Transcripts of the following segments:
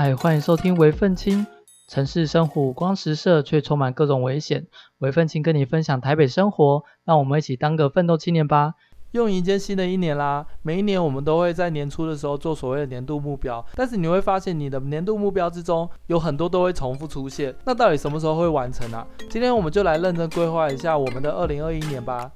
嗨，欢迎收听微奋青。城市生活五光十色，却充满各种危险。微奋青跟你分享台北生活，让我们一起当个奋斗青年吧。又迎接新的一年啦！每一年我们都会在年初的时候做所谓的年度目标，但是你会发现你的年度目标之中有很多都会重复出现。那到底什么时候会完成啊？今天我们就来认真规划一下我们的二零二一年吧。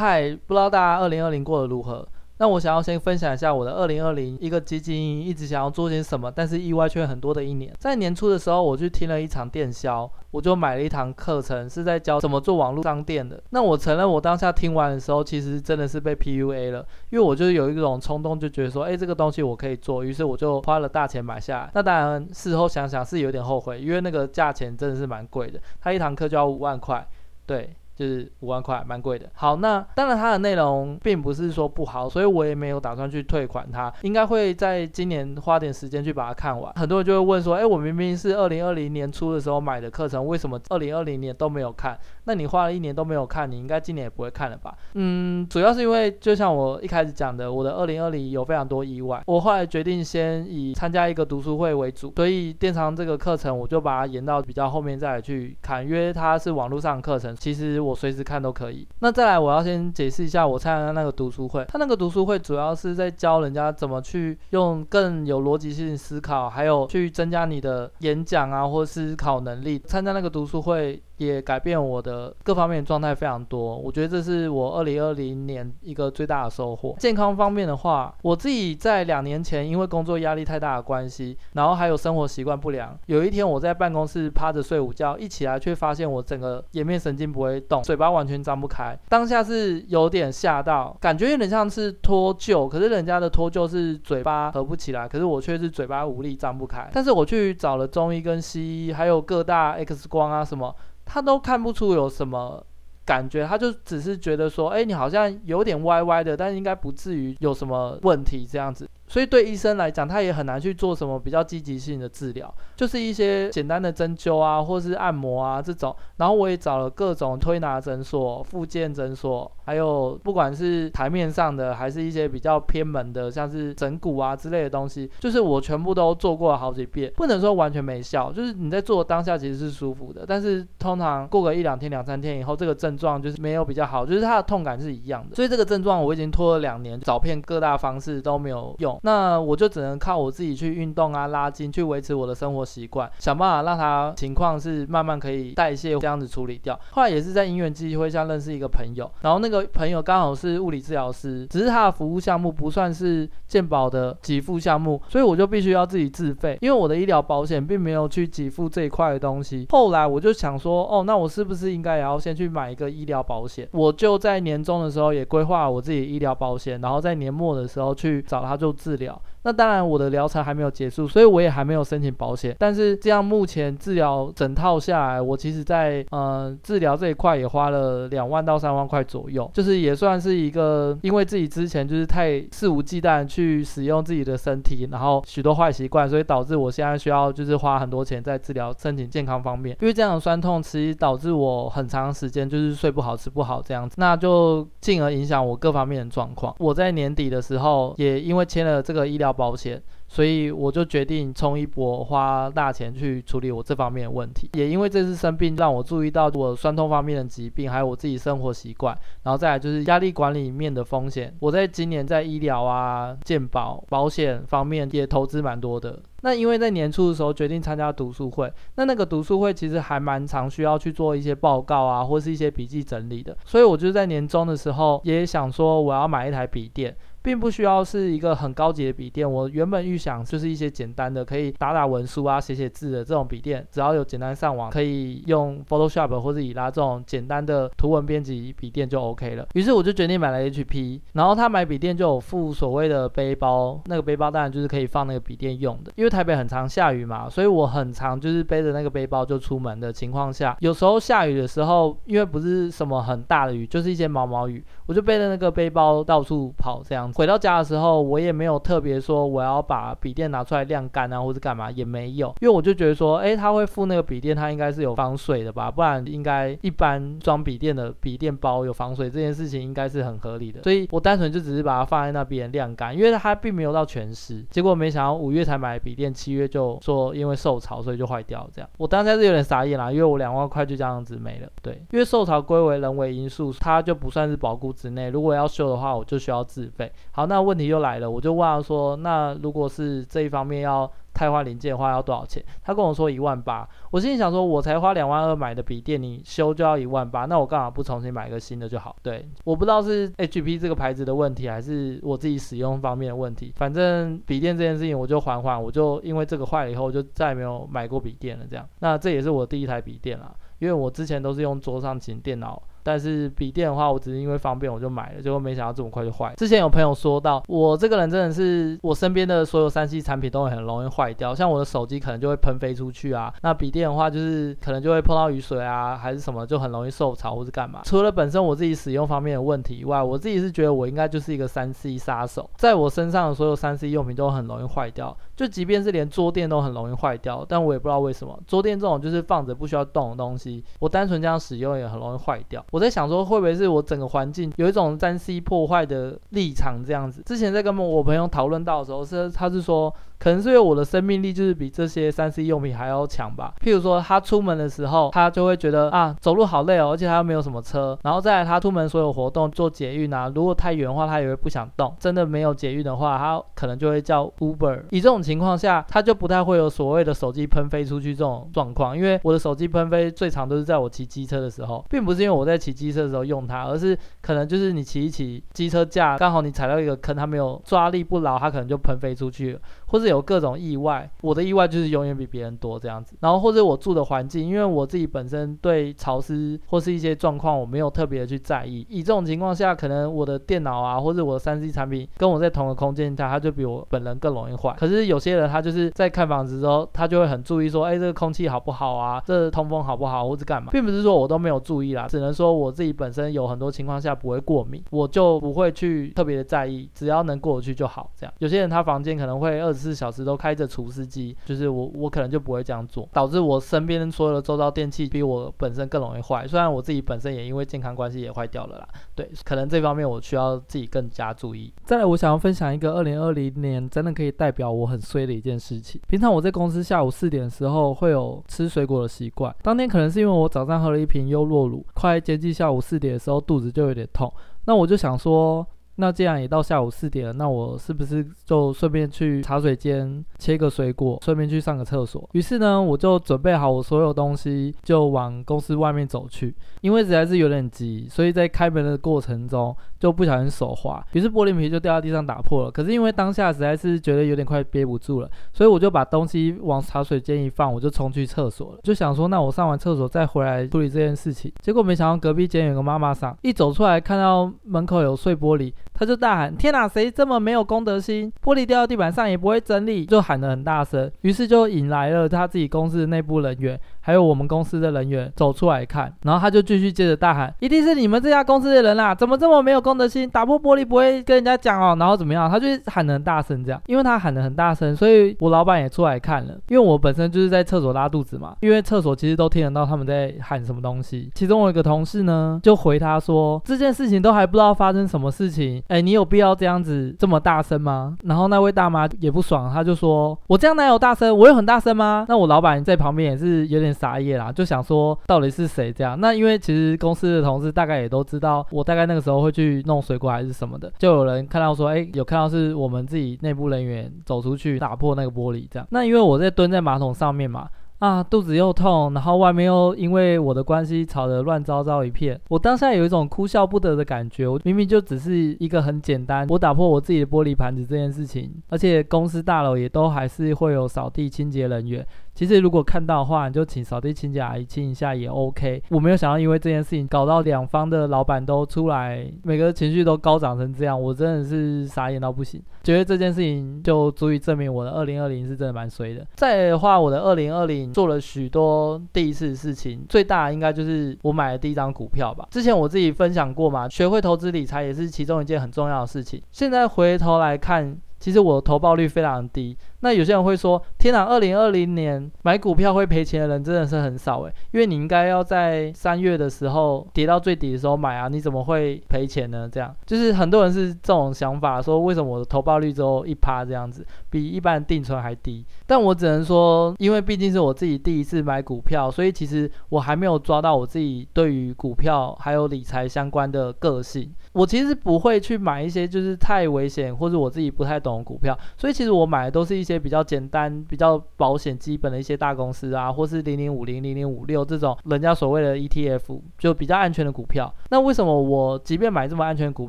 嗨，不知道大家二零二零过得如何？那我想要先分享一下我的二零二零，一个积极一直想要做些什么，但是意外却很多的一年。在年初的时候，我去听了一场电销，我就买了一堂课程，是在教怎么做网络商店的。那我承认，我当下听完的时候，其实真的是被 PUA 了，因为我就是有一种冲动，就觉得说，哎，这个东西我可以做，于是我就花了大钱买下来。那当然，事后想想是有点后悔，因为那个价钱真的是蛮贵的，它一堂课就要五万块，对。是五万块，蛮贵的。好，那当然它的内容并不是说不好，所以我也没有打算去退款它，应该会在今年花点时间去把它看完。很多人就会问说，哎，我明明是二零二零年初的时候买的课程，为什么二零二零年都没有看？那你花了一年都没有看，你应该今年也不会看了吧？嗯，主要是因为就像我一开始讲的，我的二零二零有非常多意外，我后来决定先以参加一个读书会为主，所以电商这个课程我就把它延到比较后面再来去看，因为它是网络上的课程，其实我。我随时看都可以。那再来，我要先解释一下我参加那个读书会。他那个读书会主要是在教人家怎么去用更有逻辑性思考，还有去增加你的演讲啊或思考能力。参加那个读书会。也改变我的各方面状态非常多，我觉得这是我二零二零年一个最大的收获。健康方面的话，我自己在两年前因为工作压力太大的关系，然后还有生活习惯不良，有一天我在办公室趴着睡午觉，一起来却发现我整个颜面神经不会动，嘴巴完全张不开。当下是有点吓到，感觉有点像是脱臼，可是人家的脱臼是嘴巴合不起来，可是我却是嘴巴无力张不开。但是我去找了中医跟西医，还有各大 X 光啊什么。他都看不出有什么感觉，他就只是觉得说，哎，你好像有点歪歪的，但是应该不至于有什么问题这样子。所以对医生来讲，他也很难去做什么比较积极性的治疗，就是一些简单的针灸啊，或是按摩啊这种。然后我也找了各种推拿诊所、复健诊所，还有不管是台面上的，还是一些比较偏门的，像是整骨啊之类的东西，就是我全部都做过了好几遍。不能说完全没效，就是你在做当下其实是舒服的，但是通常过个一两天、两三天以后，这个症状就是没有比较好，就是它的痛感是一样的。所以这个症状我已经拖了两年，找遍各大方式都没有用。那我就只能靠我自己去运动啊、拉筋，去维持我的生活习惯，想办法让它情况是慢慢可以代谢，这样子处理掉。后来也是在因缘机会下认识一个朋友，然后那个朋友刚好是物理治疗师，只是他的服务项目不算是健保的给付项目，所以我就必须要自己自费，因为我的医疗保险并没有去给付这一块的东西。后来我就想说，哦，那我是不是应该也要先去买一个医疗保险？我就在年终的时候也规划我自己医疗保险，然后在年末的时候去找他做治疗。那当然，我的疗程还没有结束，所以我也还没有申请保险。但是这样目前治疗整套下来，我其实在呃治疗这一块也花了两万到三万块左右，就是也算是一个，因为自己之前就是太肆无忌惮去使用自己的身体，然后许多坏习惯，所以导致我现在需要就是花很多钱在治疗身体健康方面。因为这样的酸痛，其实导致我很长时间就是睡不好、吃不好这样子，那就进而影响我各方面的状况。我在年底的时候也因为签了这个医疗。保险，所以我就决定冲一波，花大钱去处理我这方面的问题。也因为这次生病，让我注意到我酸痛方面的疾病，还有我自己生活习惯，然后再来就是压力管理面的风险。我在今年在医疗啊、健保、保险方面也投资蛮多的。那因为在年初的时候决定参加读书会，那那个读书会其实还蛮常需要去做一些报告啊，或是一些笔记整理的。所以我就在年终的时候也想说，我要买一台笔电。并不需要是一个很高级的笔电，我原本预想就是一些简单的，可以打打文书啊、写写字的这种笔电，只要有简单上网，可以用 Photoshop 或者以拉这种简单的图文编辑笔电就 OK 了。于是我就决定买了 HP，然后他买笔电就有附所谓的背包，那个背包当然就是可以放那个笔电用的。因为台北很常下雨嘛，所以我很常就是背着那个背包就出门的情况下，有时候下雨的时候，因为不是什么很大的雨，就是一些毛毛雨，我就背着那个背包到处跑这样。回到家的时候，我也没有特别说我要把笔电拿出来晾干啊，或者干嘛也没有，因为我就觉得说，哎，他会附那个笔电，它应该是有防水的吧，不然应该一般装笔电的笔电包有防水这件事情应该是很合理的，所以我单纯就只是把它放在那边晾干，因为它并没有到全湿。结果没想到五月才买笔电，七月就说因为受潮，所以就坏掉这样。我当时是有点傻眼啦，因为我两万块就这样子没了。对，因为受潮归为人为因素，它就不算是保固之内。如果要修的话，我就需要自费。好，那问题又来了，我就问他说，那如果是这一方面要汰换零件的话，要多少钱？他跟我说一万八。我心里想说，我才花两万二买的笔电，你修就要一万八，那我干嘛不重新买一个新的就好？对，我不知道是 HP 这个牌子的问题，还是我自己使用方面的问题。反正笔电这件事情，我就缓缓，我就因为这个坏了以后，我就再也没有买过笔电了。这样，那这也是我第一台笔电啦，因为我之前都是用桌上型电脑。但是笔电的话，我只是因为方便我就买了，结果没想到这么快就坏。之前有朋友说到，我这个人真的是，我身边的所有 3C 产品都会很容易坏掉，像我的手机可能就会喷飞出去啊，那笔电的话就是可能就会碰到雨水啊，还是什么就很容易受潮或是干嘛。除了本身我自己使用方面的问题以外，我自己是觉得我应该就是一个 3C 杀手，在我身上的所有 3C 用品都很容易坏掉，就即便是连桌垫都很容易坏掉，但我也不知道为什么，桌垫这种就是放着不需要动的东西，我单纯这样使用也很容易坏掉。我在想说，会不会是我整个环境有一种占 C 破坏的立场这样子？之前在跟我朋友讨论到的时候，是他是说。可能是因为我的生命力就是比这些三 C 用品还要强吧。譬如说，他出门的时候，他就会觉得啊，走路好累哦，而且他又没有什么车。然后再来，他出门所有活动做捷运啊，如果太远的话，他也会不想动。真的没有捷运的话，他可能就会叫 Uber。以这种情况下，他就不太会有所谓的手机喷飞出去这种状况。因为我的手机喷飞最常都是在我骑机车的时候，并不是因为我在骑机车的时候用它，而是可能就是你骑一骑机车架，刚好你踩到一个坑，它没有抓力不牢，它可能就喷飞出去了。或是有各种意外，我的意外就是永远比别人多这样子。然后或者我住的环境，因为我自己本身对潮湿或是一些状况，我没有特别的去在意。以这种情况下，可能我的电脑啊，或者我的 3C 产品跟我在同个空间下，它就比我本人更容易坏。可是有些人他就是在看房子之后，他就会很注意说，哎，这个空气好不好啊？这个通风好不好，或者干嘛？并不是说我都没有注意啦，只能说我自己本身有很多情况下不会过敏，我就不会去特别的在意，只要能过得去就好。这样，有些人他房间可能会二。四小时都开着除湿机，就是我我可能就不会这样做，导致我身边所有的周遭电器比我本身更容易坏。虽然我自己本身也因为健康关系也坏掉了啦，对，可能这方面我需要自己更加注意。再来，我想要分享一个二零二零年真的可以代表我很衰的一件事情。平常我在公司下午四点的时候会有吃水果的习惯，当天可能是因为我早上喝了一瓶优酪乳，快接近下午四点的时候肚子就有点痛，那我就想说。那既然也到下午四点了，那我是不是就顺便去茶水间切个水果，顺便去上个厕所？于是呢，我就准备好我所有东西，就往公司外面走去。因为实在是有点急，所以在开门的过程中就不小心手滑，于是玻璃瓶就掉到地上打破了。可是因为当下实在是觉得有点快憋不住了，所以我就把东西往茶水间一放，我就冲去厕所了。就想说，那我上完厕所再回来处理这件事情。结果没想到隔壁间有个妈妈桑，一走出来看到门口有碎玻璃。他就大喊：“天哪，谁这么没有公德心？玻璃掉到地板上也不会整理！”就喊得很大声，于是就引来了他自己公司的内部人员。还有我们公司的人员走出来看，然后他就继续接着大喊：“一定是你们这家公司的人啦！怎么这么没有公德心？打破玻璃不会跟人家讲哦，然后怎么样？”他就喊得很大声，这样，因为他喊得很大声，所以我老板也出来看了。因为我本身就是在厕所拉肚子嘛，因为厕所其实都听得到他们在喊什么东西。其中我有一个同事呢，就回他说：“这件事情都还不知道发生什么事情，哎，你有必要这样子这么大声吗？”然后那位大妈也不爽，他就说：“我这样哪有大声？我有很大声吗？”那我老板在旁边也是有点傻眼啦，就想说到底是谁这样？那因为其实公司的同事大概也都知道，我大概那个时候会去弄水果还是什么的，就有人看到说，哎，有看到是我们自己内部人员走出去打破那个玻璃这样。那因为我在蹲在马桶上面嘛。啊，肚子又痛，然后外面又因为我的关系吵得乱糟糟一片。我当下有一种哭笑不得的感觉。我明明就只是一个很简单，我打破我自己的玻璃盘子这件事情，而且公司大楼也都还是会有扫地清洁人员。其实如果看到的话，你就请扫地清洁阿姨清一下也 OK。我没有想到因为这件事情搞到两方的老板都出来，每个情绪都高涨成这样，我真的是傻眼到不行。觉得这件事情就足以证明我的二零二零是真的蛮衰的。再的话，我的二零二零做了许多第一次的事情，最大应该就是我买了第一张股票吧。之前我自己分享过嘛，学会投资理财也是其中一件很重要的事情。现在回头来看，其实我的投报率非常低。那有些人会说：“天哪，二零二零年买股票会赔钱的人真的是很少诶，因为你应该要在三月的时候跌到最底的时候买啊，你怎么会赔钱呢？”这样就是很多人是这种想法，说为什么我的投报率只有一趴这样子，比一般定存还低？但我只能说，因为毕竟是我自己第一次买股票，所以其实我还没有抓到我自己对于股票还有理财相关的个性。我其实不会去买一些就是太危险或者我自己不太懂的股票，所以其实我买的都是一些一些比较简单、比较保险、基本的一些大公司啊，或是零零五零、零零五六这种人家所谓的 ETF，就比较安全的股票。那为什么我即便买这么安全股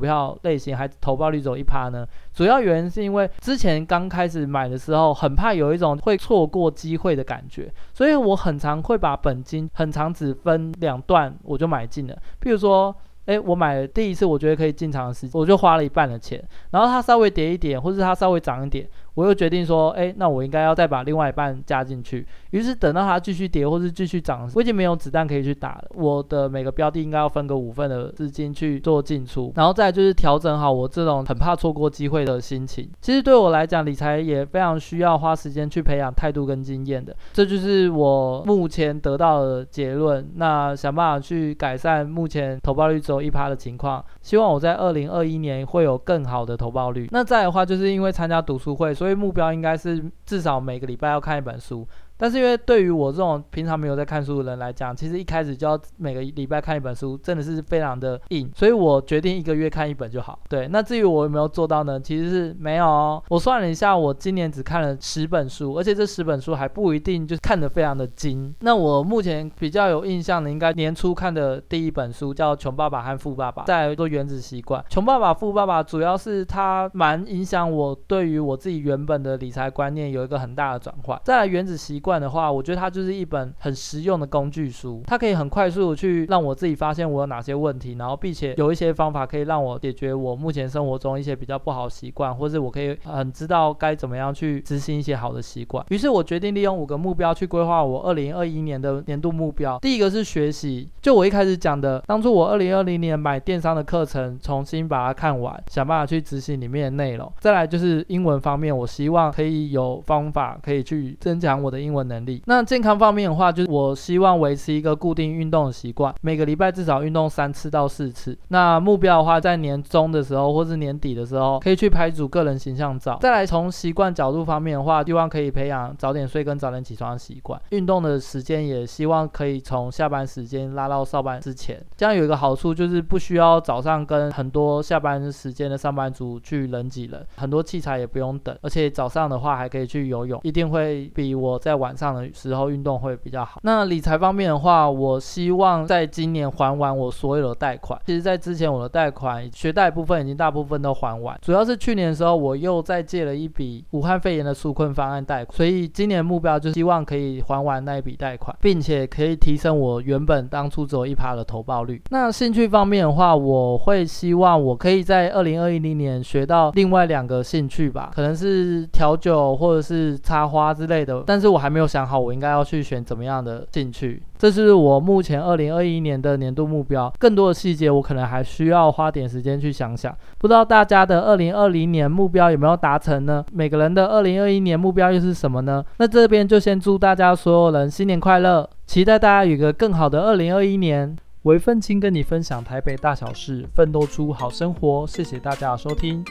票类型，还投报率走一趴呢？主要原因是因为之前刚开始买的时候，很怕有一种会错过机会的感觉，所以我很常会把本金很长只分两段我就买进了。譬如说。诶，我买了第一次我觉得可以进场的时，我就花了一半的钱，然后它稍微跌一点，或者它稍微涨一点，我又决定说，诶，那我应该要再把另外一半加进去。于是等到它继续跌或是继续涨，我已经没有子弹可以去打了。我的每个标的应该要分个五份的资金去做进出，然后再就是调整好我这种很怕错过机会的心情。其实对我来讲，理财也非常需要花时间去培养态度跟经验的，这就是我目前得到的结论。那想办法去改善目前投报率只有一趴的情况，希望我在二零二一年会有更好的投报率。那再的话，就是因为参加读书会，所以目标应该是至少每个礼拜要看一本书。但是因为对于我这种平常没有在看书的人来讲，其实一开始就要每个礼拜看一本书，真的是非常的硬，所以我决定一个月看一本就好。对，那至于我有没有做到呢？其实是没有哦。我算了一下，我今年只看了十本书，而且这十本书还不一定就是看得非常的精。那我目前比较有印象的，应该年初看的第一本书叫《穷爸爸和富爸爸》，再来做《原子习惯》。《穷爸爸富爸爸》主要是它蛮影响我对于我自己原本的理财观念有一个很大的转换。再来《原子习惯》的话，我觉得它就是一本很实用的工具书，它可以很快速的去让我自己发现我有哪些问题，然后并且有一些方法可以让我解决我目前生活中一些比较不好习惯，或是我可以很知道该怎么样去执行一些好的习惯。于是我决定利用五个目标去规划我二零二一年的年度目标。第一个是学习，就我一开始讲的，当初我二零二零年买电商的课程，重新把它看完，想办法去执行里面的内容。再来就是英文方面，我希望可以有方法可以去增强我的英文能力。那健康方面的话，就是我希望维持一个固定运动的习惯，每个礼拜至少运动三次到四次。那目标的话，在年终的时候或是年底的时候，可以去拍组个人形象照。再来从习惯角度方面的话，希望可以培养早点睡跟早点起床的习惯。运动的时间也希望可以从下班时间拉到上班之前。这样有一个好处就是不需要早上跟很多下班时间的上班族去人挤人，很多器材也不用等，而且早上的话还可以去游泳，一定会比我在晚上的时候运动会比较好。那理财方面的话，我希望在今年还完我所有的贷款。其实，在之前我的贷款学贷部分已经大部分都还完，主要是去年的时候我又再借了一笔武汉肺炎的纾困方案贷款，所以今年目标就是希望可以还完那一笔贷款，并且可以提升我原本当初只有一趴的投报率。那兴趣方面的话，我会希望我可以在二零二零年学到另外两个兴趣吧，可能是调酒或者是插花之类的，但是我还没有想好我应该要去选怎么样的兴趣，这是我目前二零二一年的年度目标。更多的细节，我可能还需要花点时间去想想。不知道大家的二零二零年目标有没有达成呢？每个人的二零二一年目标又是什么呢？那这边就先祝大家所有人新年快乐，期待大家有个更好的二零二一年。微奋青跟你分享台北大小事，奋斗出好生活。谢谢大家的收听。